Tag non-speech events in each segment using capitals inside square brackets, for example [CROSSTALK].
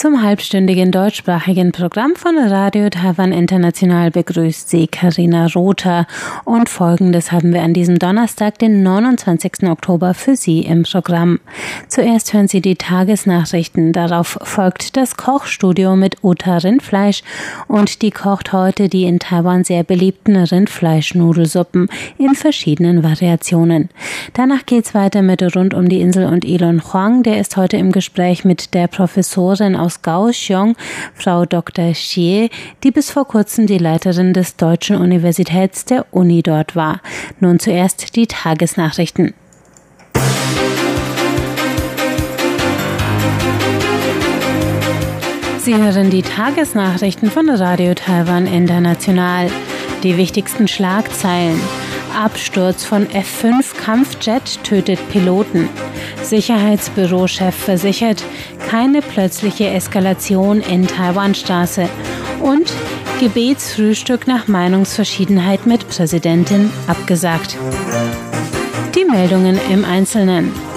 Zum halbstündigen deutschsprachigen Programm von Radio Taiwan International begrüßt Sie Karina Rother und folgendes haben wir an diesem Donnerstag, den 29. Oktober für Sie im Programm. Zuerst hören Sie die Tagesnachrichten, darauf folgt das Kochstudio mit Uta Rindfleisch und die kocht heute die in Taiwan sehr beliebten Rindfleischnudelsuppen in verschiedenen Variationen. Danach geht's weiter mit Rund um die Insel und Elon Huang, der ist heute im Gespräch mit der Professorin aus aus Kaohsiung, Frau Dr. Xie, die bis vor kurzem die Leiterin des Deutschen Universitäts der Uni dort war. Nun zuerst die Tagesnachrichten. Sie hören die Tagesnachrichten von Radio Taiwan International. Die wichtigsten Schlagzeilen. Absturz von F-5 Kampfjet tötet Piloten. Sicherheitsbürochef versichert, keine plötzliche Eskalation in Taiwanstraße. Und Gebetsfrühstück nach Meinungsverschiedenheit mit Präsidentin abgesagt. Die Meldungen im Einzelnen.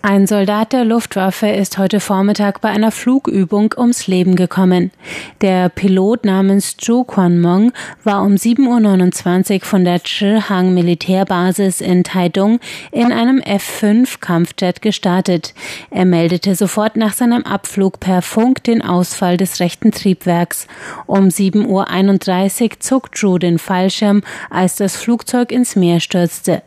Ein Soldat der Luftwaffe ist heute Vormittag bei einer Flugübung ums Leben gekommen. Der Pilot namens Zhu Quanmong war um 7.29 Uhr von der Chihang Militärbasis in Taidong in einem F-5 Kampfjet gestartet. Er meldete sofort nach seinem Abflug per Funk den Ausfall des rechten Triebwerks. Um 7.31 Uhr zog Zhu den Fallschirm, als das Flugzeug ins Meer stürzte.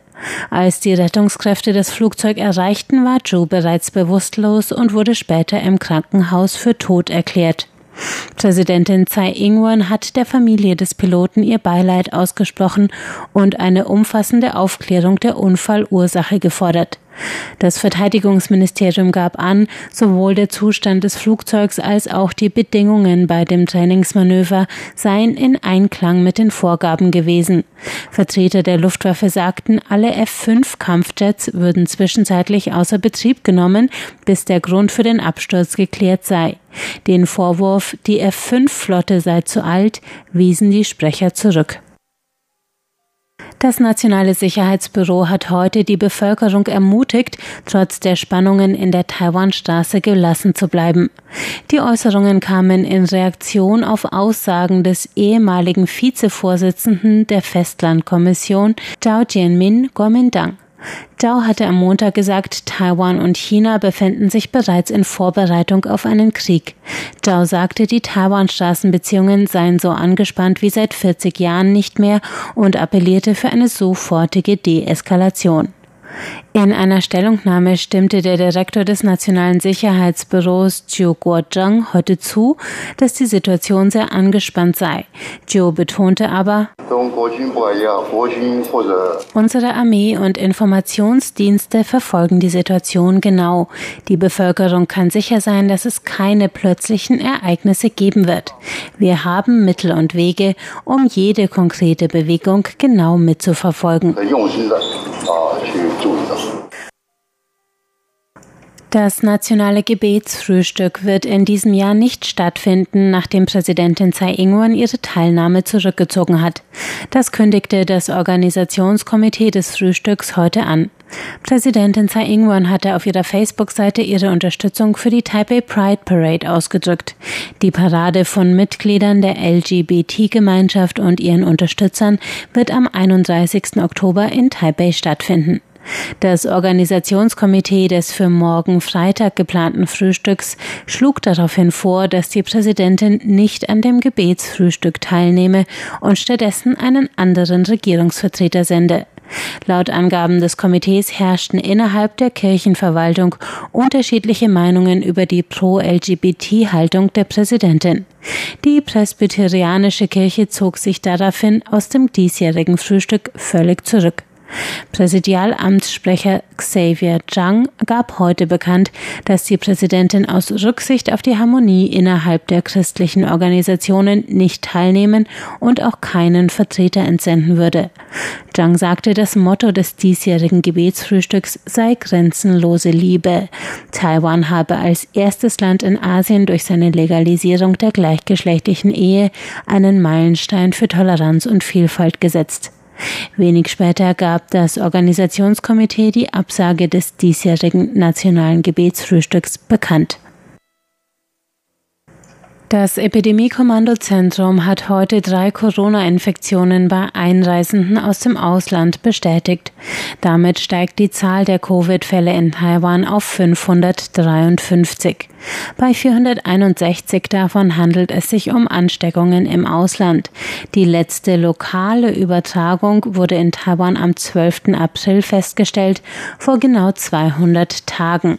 Als die Rettungskräfte das Flugzeug erreichten, war Joe bereits bewusstlos und wurde später im Krankenhaus für tot erklärt. Präsidentin Tsai Ing-wen hat der Familie des Piloten ihr Beileid ausgesprochen und eine umfassende Aufklärung der Unfallursache gefordert. Das Verteidigungsministerium gab an, sowohl der Zustand des Flugzeugs als auch die Bedingungen bei dem Trainingsmanöver seien in Einklang mit den Vorgaben gewesen. Vertreter der Luftwaffe sagten, alle F-5 Kampfjets würden zwischenzeitlich außer Betrieb genommen, bis der Grund für den Absturz geklärt sei. Den Vorwurf, die F-5-Flotte sei zu alt, wiesen die Sprecher zurück. Das Nationale Sicherheitsbüro hat heute die Bevölkerung ermutigt, trotz der Spannungen in der Taiwanstraße gelassen zu bleiben. Die Äußerungen kamen in Reaktion auf Aussagen des ehemaligen Vizevorsitzenden der Festlandkommission Zhao Jianmin Kuomintang. Zhao hatte am Montag gesagt, Taiwan und China befänden sich bereits in Vorbereitung auf einen Krieg. Zhao sagte, die Taiwan-Straßenbeziehungen seien so angespannt wie seit 40 Jahren nicht mehr und appellierte für eine sofortige Deeskalation. In einer Stellungnahme stimmte der Direktor des Nationalen Sicherheitsbüros Jiu Guozheng heute zu, dass die Situation sehr angespannt sei. Jiu betonte aber, unsere Armee und Informationsdienste verfolgen die Situation genau. Die Bevölkerung kann sicher sein, dass es keine plötzlichen Ereignisse geben wird. Wir haben Mittel und Wege, um jede konkrete Bewegung genau mitzuverfolgen. Das nationale Gebetsfrühstück wird in diesem Jahr nicht stattfinden, nachdem Präsidentin Tsai Ing-wen ihre Teilnahme zurückgezogen hat. Das kündigte das Organisationskomitee des Frühstücks heute an. Präsidentin Tsai Ing-wen hatte auf ihrer Facebook-Seite ihre Unterstützung für die Taipei Pride Parade ausgedrückt. Die Parade von Mitgliedern der LGBT-Gemeinschaft und ihren Unterstützern wird am 31. Oktober in Taipei stattfinden. Das Organisationskomitee des für morgen Freitag geplanten Frühstücks schlug daraufhin vor, dass die Präsidentin nicht an dem Gebetsfrühstück teilnehme und stattdessen einen anderen Regierungsvertreter sende. Laut Angaben des Komitees herrschten innerhalb der Kirchenverwaltung unterschiedliche Meinungen über die Pro-LGBT-Haltung der Präsidentin. Die presbyterianische Kirche zog sich daraufhin aus dem diesjährigen Frühstück völlig zurück. Präsidialamtssprecher Xavier Zhang gab heute bekannt, dass die Präsidentin aus Rücksicht auf die Harmonie innerhalb der christlichen Organisationen nicht teilnehmen und auch keinen Vertreter entsenden würde. Zhang sagte, das Motto des diesjährigen Gebetsfrühstücks sei grenzenlose Liebe. Taiwan habe als erstes Land in Asien durch seine Legalisierung der gleichgeschlechtlichen Ehe einen Meilenstein für Toleranz und Vielfalt gesetzt. Wenig später gab das Organisationskomitee die Absage des diesjährigen nationalen Gebetsfrühstücks bekannt. Das Epidemiekommandozentrum hat heute drei Corona-Infektionen bei Einreisenden aus dem Ausland bestätigt. Damit steigt die Zahl der Covid-Fälle in Taiwan auf 553. Bei 461 davon handelt es sich um Ansteckungen im Ausland. Die letzte lokale Übertragung wurde in Taiwan am 12. April festgestellt, vor genau 200 Tagen.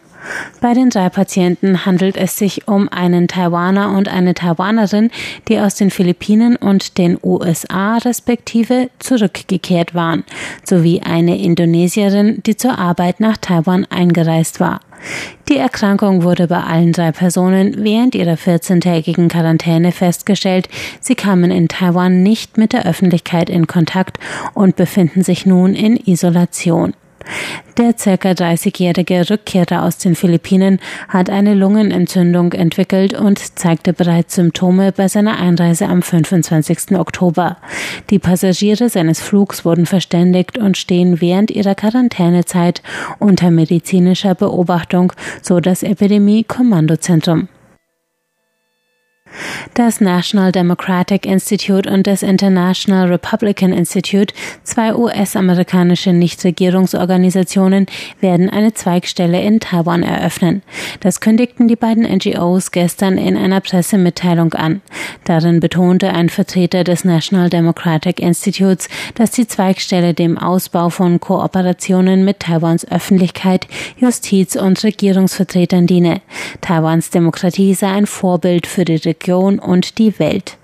Bei den drei Patienten handelt es sich um einen Taiwaner und eine Taiwanerin, die aus den Philippinen und den USA respektive zurückgekehrt waren, sowie eine Indonesierin, die zur Arbeit nach Taiwan eingereist war. Die Erkrankung wurde bei allen drei Personen während ihrer 14-tägigen Quarantäne festgestellt. Sie kamen in Taiwan nicht mit der Öffentlichkeit in Kontakt und befinden sich nun in Isolation. Der ca. 30-jährige Rückkehrer aus den Philippinen hat eine Lungenentzündung entwickelt und zeigte bereits Symptome bei seiner Einreise am 25. Oktober. Die Passagiere seines Flugs wurden verständigt und stehen während ihrer Quarantänezeit unter medizinischer Beobachtung, so das Epidemie-Kommandozentrum. Das National Democratic Institute und das International Republican Institute, zwei US-amerikanische Nichtregierungsorganisationen, werden eine Zweigstelle in Taiwan eröffnen. Das kündigten die beiden NGOs gestern in einer Pressemitteilung an. Darin betonte ein Vertreter des National Democratic Institutes, dass die Zweigstelle dem Ausbau von Kooperationen mit Taiwans Öffentlichkeit, Justiz und Regierungsvertretern diene. Taiwans Demokratie sei ein Vorbild für die Region und die Welt.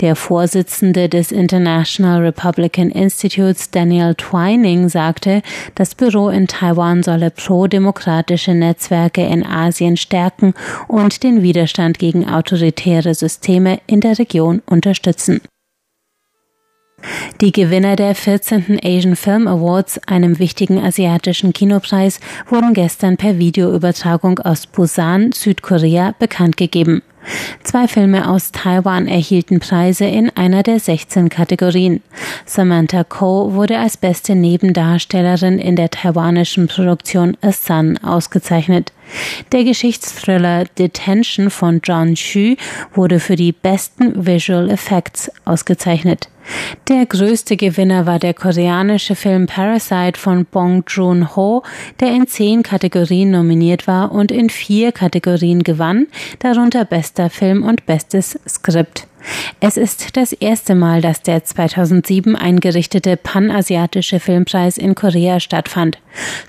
Der Vorsitzende des International Republican Institutes, Daniel Twining, sagte, das Büro in Taiwan solle pro-demokratische Netzwerke in Asien stärken und den Widerstand gegen autoritäre Systeme in der Region unterstützen. Die Gewinner der 14. Asian Film Awards, einem wichtigen asiatischen Kinopreis, wurden gestern per Videoübertragung aus Busan, Südkorea, bekannt gegeben. Zwei Filme aus Taiwan erhielten Preise in einer der 16 Kategorien. Samantha Ko wurde als beste Nebendarstellerin in der taiwanischen Produktion A Sun ausgezeichnet. Der Geschichtsthriller Detention von John Xu wurde für die besten Visual Effects ausgezeichnet. Der größte Gewinner war der koreanische Film Parasite von Bong Joon-ho, der in zehn Kategorien nominiert war und in vier Kategorien gewann, darunter bester Film und bestes Skript. Es ist das erste Mal, dass der 2007 eingerichtete Panasiatische Filmpreis in Korea stattfand.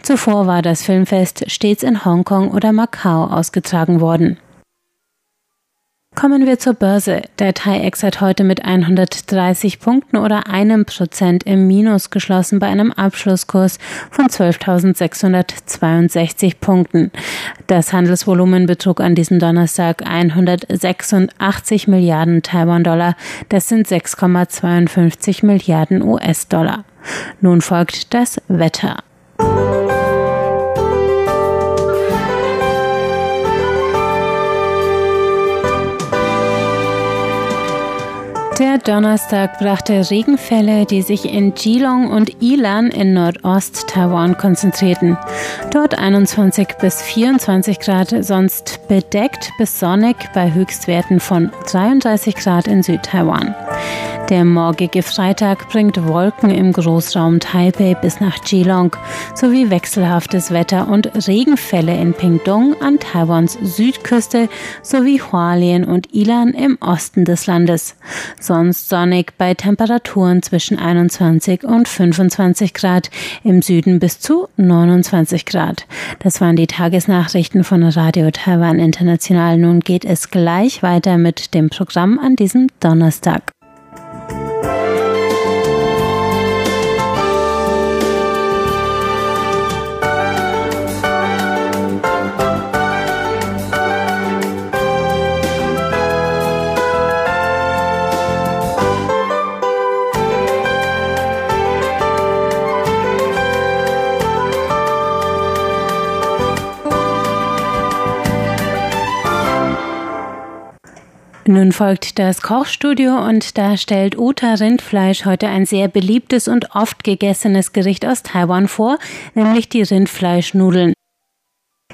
Zuvor war das Filmfest stets in Hongkong oder Macau ausgetragen worden. Kommen wir zur Börse. Der TAIEX hat heute mit 130 Punkten oder einem Prozent im Minus geschlossen bei einem Abschlusskurs von 12.662 Punkten. Das Handelsvolumen betrug an diesem Donnerstag 186 Milliarden Taiwan-Dollar. Das sind 6,52 Milliarden US-Dollar. Nun folgt das Wetter. Der Donnerstag brachte Regenfälle, die sich in Geelong und Ilan in Nordost-Taiwan konzentrierten. Dort 21 bis 24 Grad, sonst bedeckt bis sonnig bei Höchstwerten von 33 Grad in Südtaiwan. Der morgige Freitag bringt Wolken im Großraum Taipei bis nach Geelong sowie wechselhaftes Wetter und Regenfälle in Pingtung an Taiwans Südküste sowie Hualien und Ilan im Osten des Landes. Sonst sonnig bei Temperaturen zwischen 21 und 25 Grad, im Süden bis zu 29 Grad. Das waren die Tagesnachrichten von Radio Taiwan International. Nun geht es gleich weiter mit dem Programm an diesem Donnerstag. Nun folgt das Kochstudio und da stellt Uta Rindfleisch heute ein sehr beliebtes und oft gegessenes Gericht aus Taiwan vor, nämlich die Rindfleischnudeln.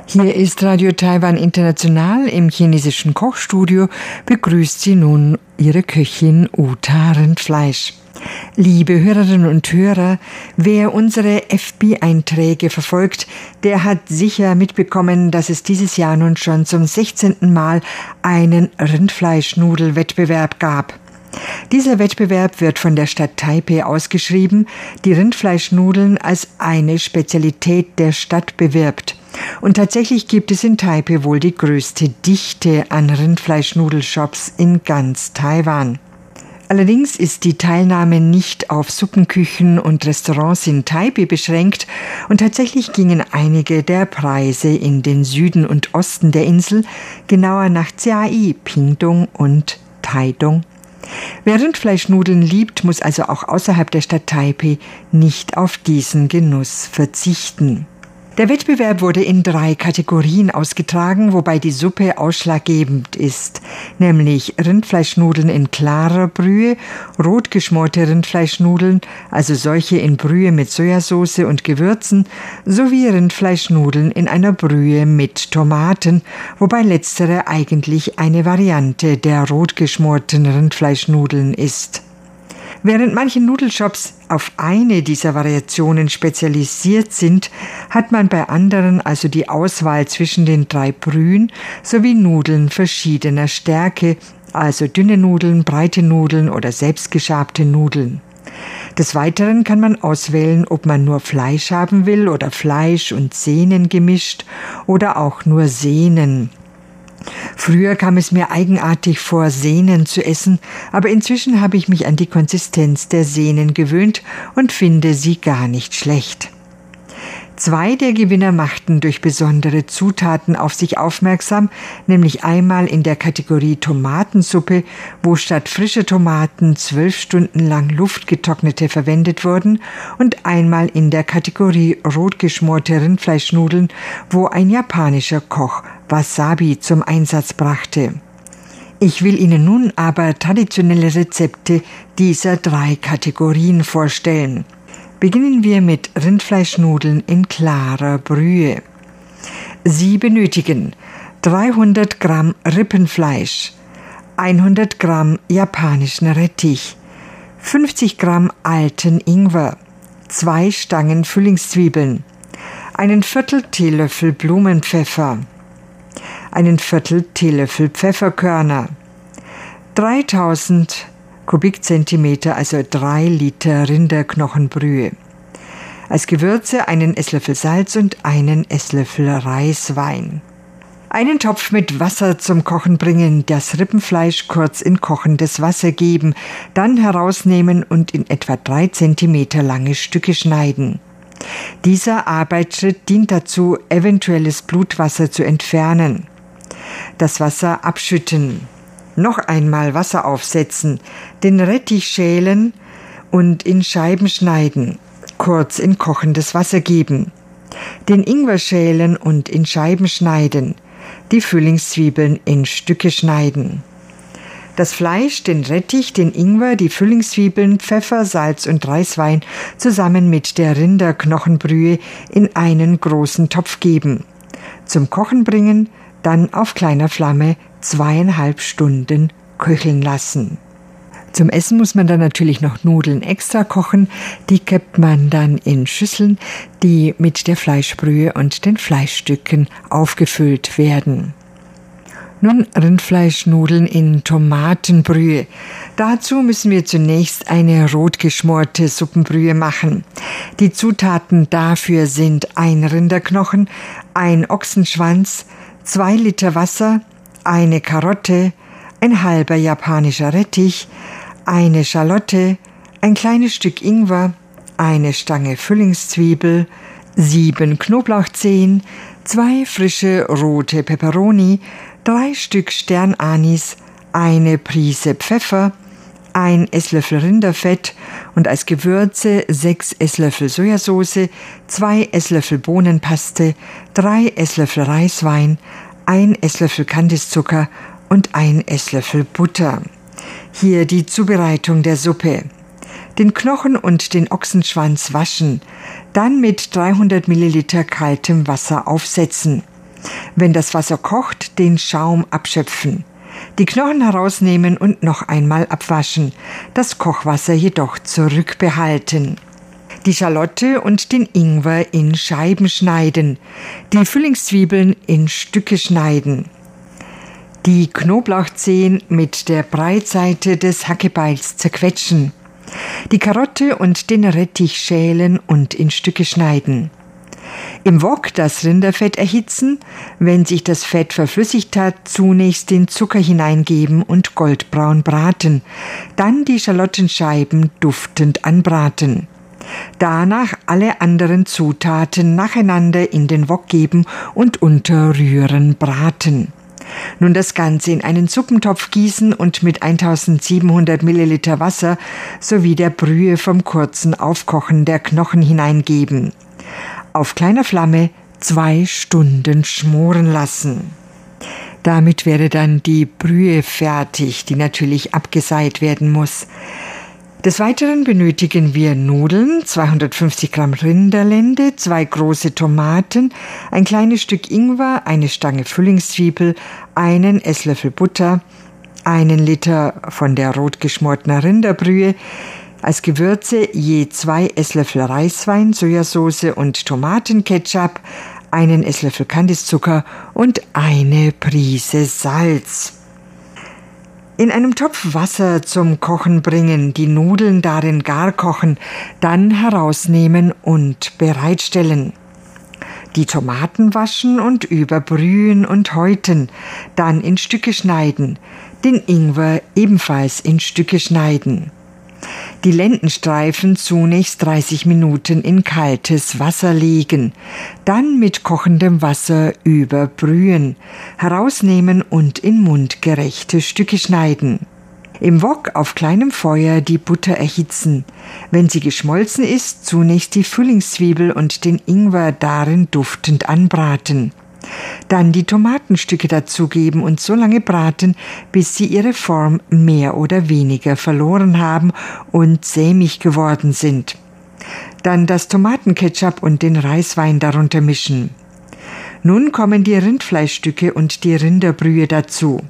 Hier ist Radio Taiwan International im chinesischen Kochstudio. Begrüßt Sie nun Ihre Köchin Uta Rindfleisch. Liebe Hörerinnen und Hörer, wer unsere FB-Einträge verfolgt, der hat sicher mitbekommen, dass es dieses Jahr nun schon zum 16. Mal einen Rindfleischnudelwettbewerb gab. Dieser Wettbewerb wird von der Stadt Taipei ausgeschrieben, die Rindfleischnudeln als eine Spezialität der Stadt bewirbt. Und tatsächlich gibt es in Taipei wohl die größte Dichte an Rindfleischnudelshops in ganz Taiwan. Allerdings ist die Teilnahme nicht auf Suppenküchen und Restaurants in Taipei beschränkt und tatsächlich gingen einige der Preise in den Süden und Osten der Insel, genauer nach Chiai, Pingdong und Taidong. Wer Rindfleischnudeln liebt, muss also auch außerhalb der Stadt Taipei nicht auf diesen Genuss verzichten. Der Wettbewerb wurde in drei Kategorien ausgetragen, wobei die Suppe ausschlaggebend ist, nämlich Rindfleischnudeln in klarer Brühe, rotgeschmorte Rindfleischnudeln, also solche in Brühe mit Sojasauce und Gewürzen, sowie Rindfleischnudeln in einer Brühe mit Tomaten, wobei letztere eigentlich eine Variante der rotgeschmorten Rindfleischnudeln ist. Während manche Nudelshops auf eine dieser Variationen spezialisiert sind, hat man bei anderen also die Auswahl zwischen den drei Brühen sowie Nudeln verschiedener Stärke, also dünne Nudeln, breite Nudeln oder selbstgeschabte Nudeln. Des Weiteren kann man auswählen, ob man nur Fleisch haben will oder Fleisch und Sehnen gemischt oder auch nur Sehnen. Früher kam es mir eigenartig vor, Sehnen zu essen, aber inzwischen habe ich mich an die Konsistenz der Sehnen gewöhnt und finde sie gar nicht schlecht. Zwei der Gewinner machten durch besondere Zutaten auf sich aufmerksam, nämlich einmal in der Kategorie Tomatensuppe, wo statt frische Tomaten zwölf Stunden lang luftgetrocknete verwendet wurden, und einmal in der Kategorie rotgeschmorte Rindfleischnudeln, wo ein japanischer Koch Wasabi zum Einsatz brachte. Ich will Ihnen nun aber traditionelle Rezepte dieser drei Kategorien vorstellen. Beginnen wir mit Rindfleischnudeln in klarer Brühe. Sie benötigen 300 Gramm Rippenfleisch, 100 Gramm japanischen Rettich, 50 Gramm alten Ingwer, zwei Stangen Frühlingszwiebeln, einen Viertel Teelöffel Blumenpfeffer, einen Viertel Teelöffel Pfefferkörner, 3000 Kubikzentimeter, also drei Liter Rinderknochenbrühe. Als Gewürze einen Esslöffel Salz und einen Esslöffel Reiswein. Einen Topf mit Wasser zum Kochen bringen, das Rippenfleisch kurz in kochendes Wasser geben, dann herausnehmen und in etwa drei Zentimeter lange Stücke schneiden. Dieser Arbeitsschritt dient dazu, eventuelles Blutwasser zu entfernen. Das Wasser abschütten noch einmal Wasser aufsetzen, den Rettich schälen und in Scheiben schneiden, kurz in kochendes Wasser geben, den Ingwer schälen und in Scheiben schneiden, die Frühlingszwiebeln in Stücke schneiden. Das Fleisch, den Rettich, den Ingwer, die Frühlingszwiebeln, Pfeffer, Salz und Reiswein zusammen mit der Rinderknochenbrühe in einen großen Topf geben. Zum Kochen bringen, dann auf kleiner Flamme zweieinhalb Stunden köcheln lassen. Zum Essen muss man dann natürlich noch Nudeln extra kochen. Die kippt man dann in Schüsseln, die mit der Fleischbrühe und den Fleischstücken aufgefüllt werden. Nun Rindfleischnudeln in Tomatenbrühe. Dazu müssen wir zunächst eine rotgeschmorte Suppenbrühe machen. Die Zutaten dafür sind ein Rinderknochen, ein Ochsenschwanz, zwei Liter Wasser, eine Karotte, ein halber japanischer Rettich, eine Schalotte, ein kleines Stück Ingwer, eine Stange Füllingszwiebel, sieben Knoblauchzehen, zwei frische rote Peperoni, drei Stück Sternanis, eine Prise Pfeffer, ein Esslöffel Rinderfett und als Gewürze sechs Esslöffel Sojasauce, zwei Esslöffel Bohnenpaste, drei Esslöffel Reiswein, ein Esslöffel Kandiszucker und ein Esslöffel Butter. Hier die Zubereitung der Suppe. Den Knochen und den Ochsenschwanz waschen, dann mit 300 Milliliter kaltem Wasser aufsetzen. Wenn das Wasser kocht, den Schaum abschöpfen. Die Knochen herausnehmen und noch einmal abwaschen, das Kochwasser jedoch zurückbehalten. Die Schalotte und den Ingwer in Scheiben schneiden, die Füllingszwiebeln in Stücke schneiden. Die Knoblauchzehen mit der Breitseite des Hackebeils zerquetschen. Die Karotte und den Rettich schälen und in Stücke schneiden. Im Wok das Rinderfett erhitzen, wenn sich das Fett verflüssigt hat, zunächst den Zucker hineingeben und goldbraun braten, dann die Schalottenscheiben duftend anbraten. Danach alle anderen Zutaten nacheinander in den Wok geben und unterrühren braten. Nun das Ganze in einen Suppentopf gießen und mit 1700 Milliliter Wasser sowie der Brühe vom kurzen Aufkochen der Knochen hineingeben auf kleiner Flamme zwei Stunden schmoren lassen. Damit wäre dann die Brühe fertig, die natürlich abgeseit werden muss. Des Weiteren benötigen wir Nudeln, 250 Gramm Rinderlende, zwei große Tomaten, ein kleines Stück Ingwer, eine Stange Füllingszwiebel, einen Esslöffel Butter, einen Liter von der rot geschmorten Rinderbrühe, als Gewürze je zwei Esslöffel Reiswein, Sojasauce und Tomatenketchup, einen Esslöffel Kandiszucker und eine Prise Salz. In einem Topf Wasser zum Kochen bringen, die Nudeln darin gar kochen, dann herausnehmen und bereitstellen. Die Tomaten waschen und überbrühen und häuten, dann in Stücke schneiden, den Ingwer ebenfalls in Stücke schneiden die Lendenstreifen zunächst 30 Minuten in kaltes Wasser legen, dann mit kochendem Wasser überbrühen, herausnehmen und in mundgerechte Stücke schneiden. Im Wok auf kleinem Feuer die Butter erhitzen. Wenn sie geschmolzen ist, zunächst die Frühlingszwiebel und den Ingwer darin duftend anbraten. Dann die Tomatenstücke dazugeben und so lange braten, bis sie ihre Form mehr oder weniger verloren haben und sämig geworden sind. Dann das Tomatenketchup und den Reiswein darunter mischen. Nun kommen die Rindfleischstücke und die Rinderbrühe dazu.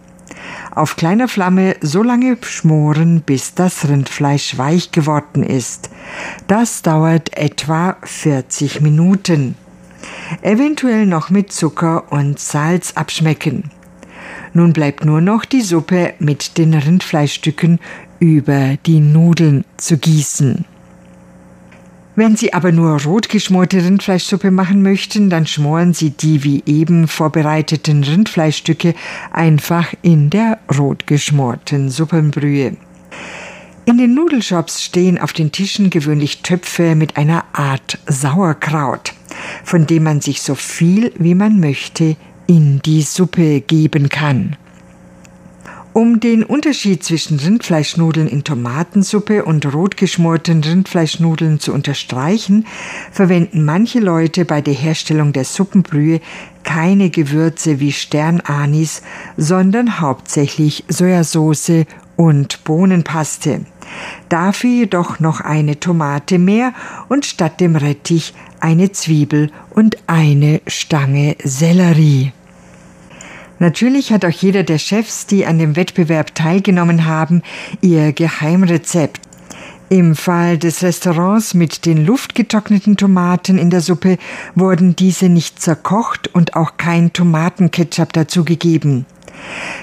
Auf kleiner Flamme so lange schmoren, bis das Rindfleisch weich geworden ist. Das dauert etwa 40 Minuten eventuell noch mit Zucker und Salz abschmecken. Nun bleibt nur noch die Suppe mit den Rindfleischstücken über die Nudeln zu gießen. Wenn Sie aber nur rot geschmorte Rindfleischsuppe machen möchten, dann schmoren Sie die wie eben vorbereiteten Rindfleischstücke einfach in der rot geschmorten Suppenbrühe. In den Nudelshops stehen auf den Tischen gewöhnlich Töpfe mit einer Art Sauerkraut von dem man sich so viel wie man möchte in die Suppe geben kann. Um den Unterschied zwischen Rindfleischnudeln in Tomatensuppe und rotgeschmorten Rindfleischnudeln zu unterstreichen, verwenden manche Leute bei der Herstellung der Suppenbrühe keine Gewürze wie Sternanis, sondern hauptsächlich Sojasauce und Bohnenpaste. Dafür jedoch noch eine Tomate mehr und statt dem Rettich eine Zwiebel und eine Stange Sellerie. Natürlich hat auch jeder der Chefs, die an dem Wettbewerb teilgenommen haben, ihr Geheimrezept. Im Fall des Restaurants mit den luftgetrockneten Tomaten in der Suppe wurden diese nicht zerkocht und auch kein Tomatenketchup dazugegeben.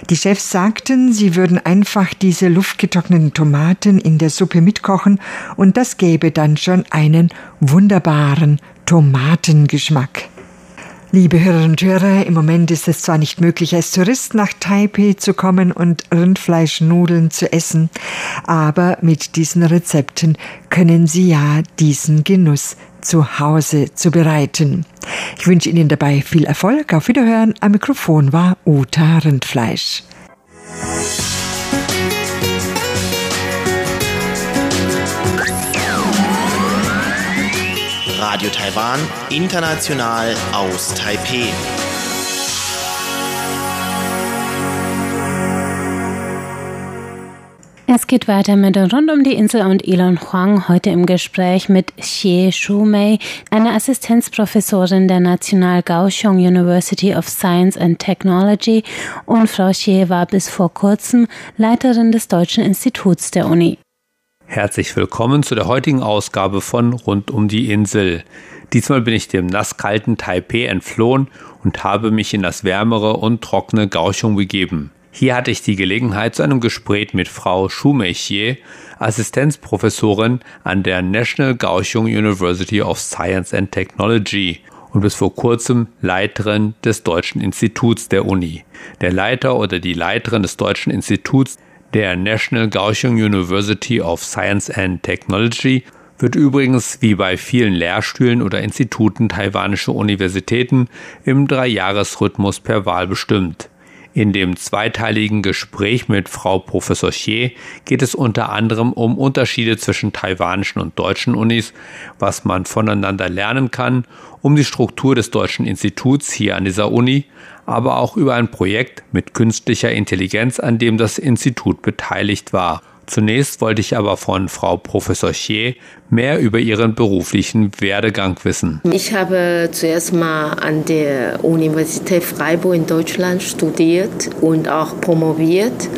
Die Chefs sagten, sie würden einfach diese luftgetrockneten Tomaten in der Suppe mitkochen und das gäbe dann schon einen wunderbaren Tomatengeschmack. Liebe Hörerinnen und Hörer, im Moment ist es zwar nicht möglich, als Tourist nach Taipei zu kommen und Rindfleischnudeln zu essen, aber mit diesen Rezepten können Sie ja diesen Genuss zu Hause zu bereiten. Ich wünsche Ihnen dabei viel Erfolg. Auf Wiederhören. Am Mikrofon war Uta Rindfleisch. Radio Taiwan, international aus Taipei. Es geht weiter mit Rund um die Insel und Elon Huang heute im Gespräch mit Xie Shumei, einer Assistenzprofessorin der National Kaohsiung University of Science and Technology und Frau Xie war bis vor kurzem Leiterin des Deutschen Instituts der Uni. Herzlich willkommen zu der heutigen Ausgabe von Rund um die Insel. Diesmal bin ich dem nasskalten Taipei entflohen und habe mich in das wärmere und trockene Kaohsiung begeben. Hier hatte ich die Gelegenheit zu einem Gespräch mit Frau Shumeichie, Assistenzprofessorin an der National Kaohsiung University of Science and Technology und bis vor kurzem Leiterin des Deutschen Instituts der Uni. Der Leiter oder die Leiterin des Deutschen Instituts der National Kaohsiung University of Science and Technology wird übrigens wie bei vielen Lehrstühlen oder Instituten taiwanischer Universitäten im Dreijahresrhythmus per Wahl bestimmt. In dem zweiteiligen Gespräch mit Frau Professor Xie geht es unter anderem um Unterschiede zwischen taiwanischen und deutschen Unis, was man voneinander lernen kann, um die Struktur des deutschen Instituts hier an dieser Uni, aber auch über ein Projekt mit künstlicher Intelligenz, an dem das Institut beteiligt war Zunächst wollte ich aber von Frau Professor Chier mehr über ihren beruflichen Werdegang wissen. Ich habe zuerst mal an der Universität Freiburg in Deutschland studiert und auch promoviert.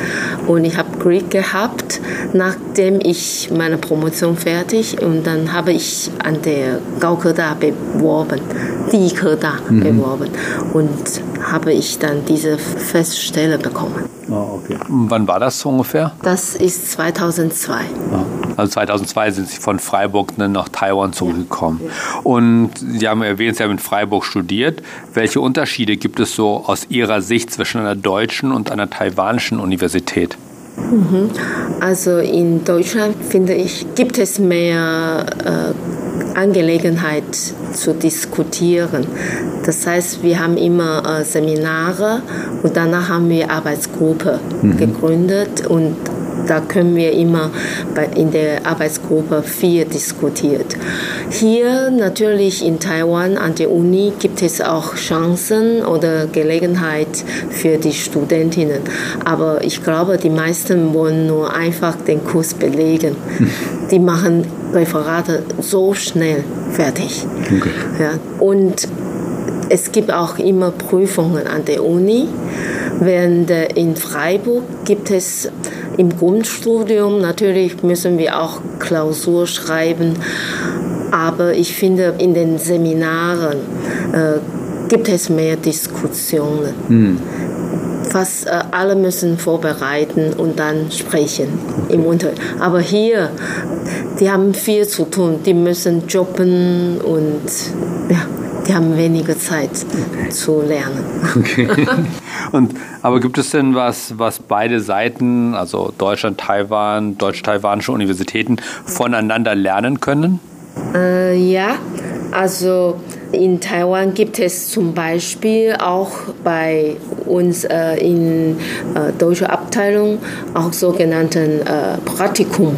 Und ich habe Glück gehabt, nachdem ich meine Promotion fertig und dann habe ich an der Gaukeda beworben, die Keda mhm. beworben und habe ich dann diese Feststelle bekommen. Okay. Wann war das ungefähr? Das ist 2002. Ja. Also 2002 sind Sie von Freiburg nach Taiwan zurückgekommen. Ja. Und Sie haben erwähnt, Sie haben in Freiburg studiert. Welche Unterschiede gibt es so aus Ihrer Sicht zwischen einer deutschen und einer taiwanischen Universität? Mhm. Also in Deutschland finde ich, gibt es mehr äh, Angelegenheit zu diskutieren. Das heißt, wir haben immer äh, Seminare und danach haben wir Arbeitsgruppe mhm. gegründet und da können wir immer bei, in der Arbeitsgruppe viel diskutiert. Hier natürlich in Taiwan an der Uni gibt es auch Chancen oder Gelegenheit für die Studentinnen. Aber ich glaube, die meisten wollen nur einfach den Kurs belegen. Die machen Referate so schnell fertig. Okay. Ja. Und es gibt auch immer Prüfungen an der Uni. Während in Freiburg gibt es im Grundstudium natürlich müssen wir auch Klausur schreiben, aber ich finde in den Seminaren äh, gibt es mehr Diskussionen. Hm. Fast äh, alle müssen vorbereiten und dann sprechen im Unterricht. Aber hier, die haben viel zu tun. Die müssen jobben und ja, die haben weniger Zeit okay. zu lernen. Okay. [LAUGHS] Und, aber gibt es denn was, was beide Seiten, also Deutschland, Taiwan, deutsch-taiwanische Universitäten, voneinander lernen können? Äh, ja, also in Taiwan gibt es zum Beispiel auch bei uns äh, in äh, deutscher Abteilung auch sogenannten äh, Praktikum,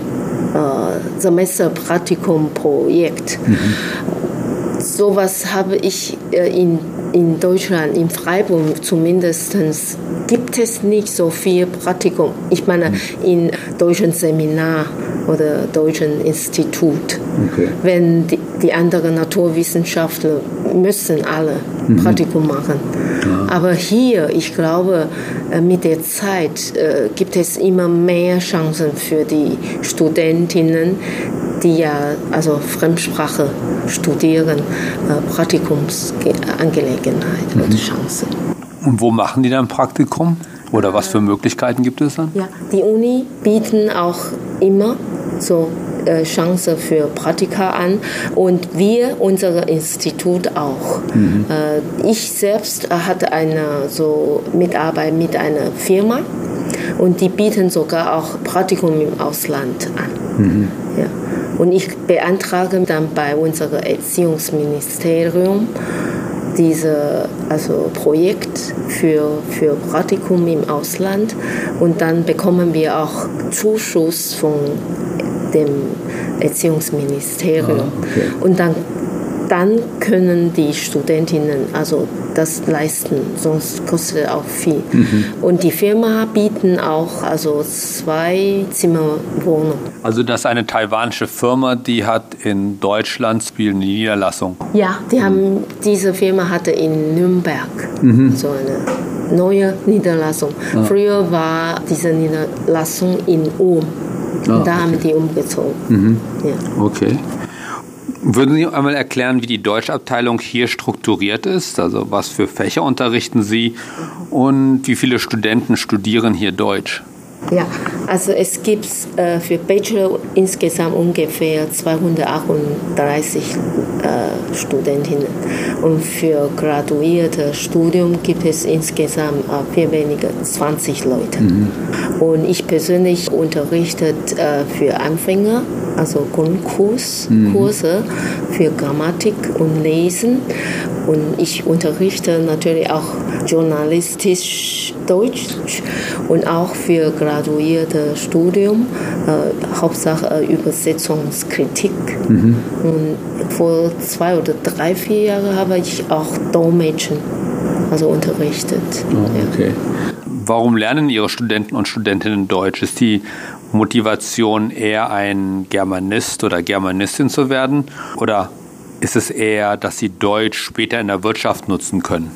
äh, Semesterpraktikum-Projekt. Mhm. Sowas habe ich äh, in in Deutschland, in Freiburg zumindest, gibt es nicht so viel Praktikum. Ich meine, in deutschen Seminar oder deutschen Institut. Okay. Wenn die, die, anderen Naturwissenschaftler müssen alle mhm. Praktikum machen. Ja. Aber hier, ich glaube, äh, mit der Zeit äh, gibt es immer mehr Chancen für die Studentinnen, die ja also Fremdsprache studieren, äh, Praktikumsangelegenheit mhm. oder Chance. Und wo machen die dann Praktikum? Oder was für Möglichkeiten gibt es dann? Ja, die Uni bieten auch immer so äh, Chance für Praktika an und wir, unser Institut auch. Mhm. Äh, ich selbst hatte eine so Mitarbeit mit einer Firma und die bieten sogar auch Praktikum im Ausland an. Mhm. Ja. Und ich beantrage dann bei unserem Erziehungsministerium dieses also Projekt für, für Praktikum im Ausland und dann bekommen wir auch Zuschuss von dem Erziehungsministerium. Ah, okay. Und dann, dann können die Studentinnen also das leisten, sonst kostet es auch viel. Mhm. Und die Firma bieten auch also zwei Zimmerwohnungen. Also das ist eine taiwanische Firma, die hat in Deutschland eine Niederlassung. Ja, die haben diese Firma hatte in Nürnberg mhm. so eine neue Niederlassung. Ah. Früher war diese Niederlassung in Ulm. Ah, da okay. haben die umgezogen. Mhm. Ja. Okay. Würden Sie einmal erklären, wie die Deutschabteilung hier strukturiert ist? Also was für Fächer unterrichten Sie und wie viele Studenten studieren hier Deutsch? Ja, also es gibt äh, für Bachelor insgesamt ungefähr 238 äh, Studentinnen und für graduierte Studium gibt es insgesamt äh, viel weniger 20 Leute. Mhm. Und ich persönlich unterrichte äh, für Anfänger, also Grundkurs, mhm. Kurse für Grammatik und Lesen und ich unterrichte natürlich auch journalistisch Deutsch und auch für graduierte Studium, äh, Hauptsache äh, Übersetzungskritik. Mhm. Und vor zwei oder drei, vier Jahren habe ich auch Dolmetschen also unterrichtet. Oh, okay. Ja. Warum lernen Ihre Studenten und Studentinnen Deutsch? Ist die Motivation eher ein Germanist oder Germanistin zu werden? Oder ist es eher, dass sie Deutsch später in der Wirtschaft nutzen können?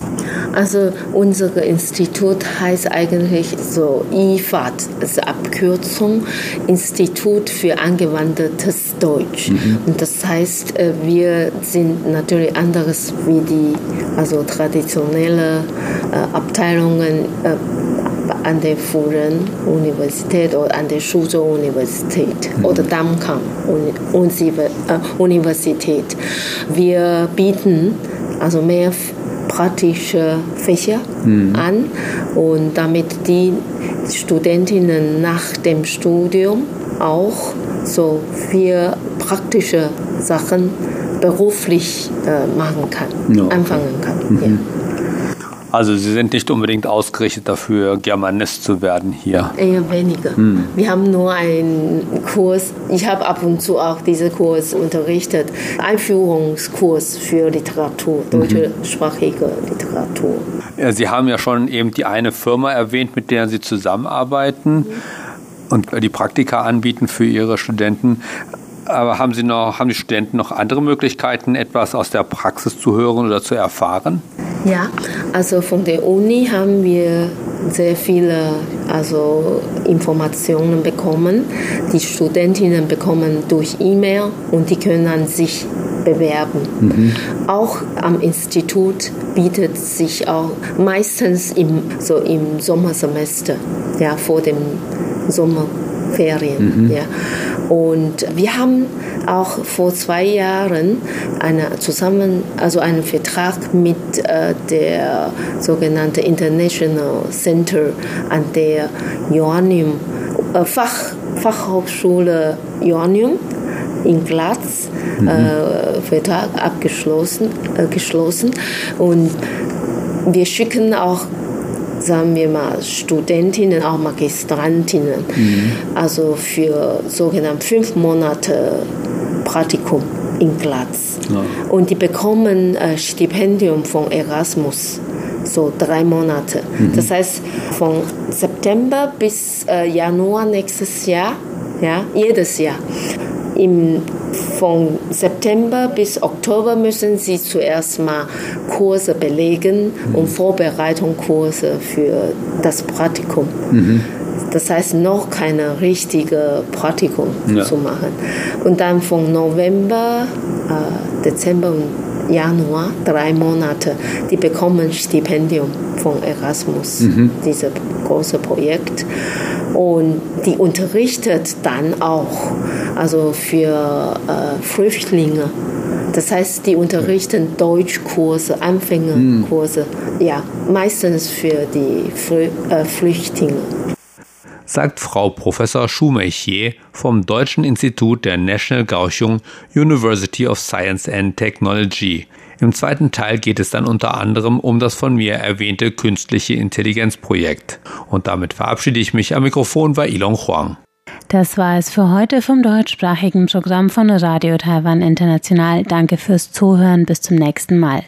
Also unser Institut heißt eigentlich so IFAD, also Abkürzung Institut für angewandtes Deutsch. Mhm. Und das heißt, äh, wir sind natürlich anderes wie die also traditionelle äh, Abteilungen äh, an der Furen-Universität oder an der Suzhou-Universität mhm. oder Damkang-Universität. Wir bieten also mehr praktische Fächer mhm. an und damit die Studentinnen nach dem Studium auch so vier praktische Sachen beruflich äh, machen kann, ja. anfangen kann. Mhm. Ja. Also Sie sind nicht unbedingt ausgerichtet dafür, Germanist zu werden hier? Eher weniger. Hm. Wir haben nur einen Kurs, ich habe ab und zu auch diesen Kurs unterrichtet, Einführungskurs für Literatur, deutschsprachige mhm. Literatur. Ja, Sie haben ja schon eben die eine Firma erwähnt, mit der Sie zusammenarbeiten. Mhm. Und die Praktika anbieten für Ihre Studenten. Aber haben Sie noch, haben die Studenten noch andere Möglichkeiten, etwas aus der Praxis zu hören oder zu erfahren? Ja, also von der Uni haben wir sehr viele also Informationen bekommen. Die Studentinnen bekommen durch E-Mail und die können sich bewerben. Mhm. Auch am Institut bietet sich auch meistens im, so im Sommersemester, ja, vor dem Sommerferien. Mhm. Ja. Und wir haben auch vor zwei Jahren eine zusammen, also einen Vertrag mit äh, der sogenannten International Center an der Joannium äh, Fach, Fachhochschule Joannium in Glatz mhm. äh, Vertrag abgeschlossen äh, geschlossen und wir schicken auch sagen wir mal, Studentinnen, auch Magistrantinnen, mhm. also für sogenannte fünf Monate Praktikum in Glatz. Ja. Und die bekommen ein äh, Stipendium von Erasmus, so drei Monate. Mhm. Das heißt, von September bis äh, Januar nächstes Jahr, ja, jedes Jahr. Im, von September bis Oktober müssen Sie zuerst mal Kurse belegen mhm. und Vorbereitungskurse für das Praktikum. Mhm. Das heißt, noch keine richtige Praktikum ja. zu machen. Und dann von November, äh, Dezember und Januar, drei Monate, die bekommen Stipendium von Erasmus, mhm. dieses große Projekt. Und die unterrichtet dann auch, also für äh, Flüchtlinge. Das heißt, die unterrichten Deutschkurse, Anfängerkurse, mhm. ja, meistens für die Flü äh, Flüchtlinge sagt Frau Professor Schumachier vom Deutschen Institut der National Kaohsiung University of Science and Technology. Im zweiten Teil geht es dann unter anderem um das von mir erwähnte künstliche Intelligenzprojekt. Und damit verabschiede ich mich am Mikrofon bei Ilong Huang. Das war es für heute vom deutschsprachigen Programm von Radio Taiwan International. Danke fürs Zuhören. Bis zum nächsten Mal.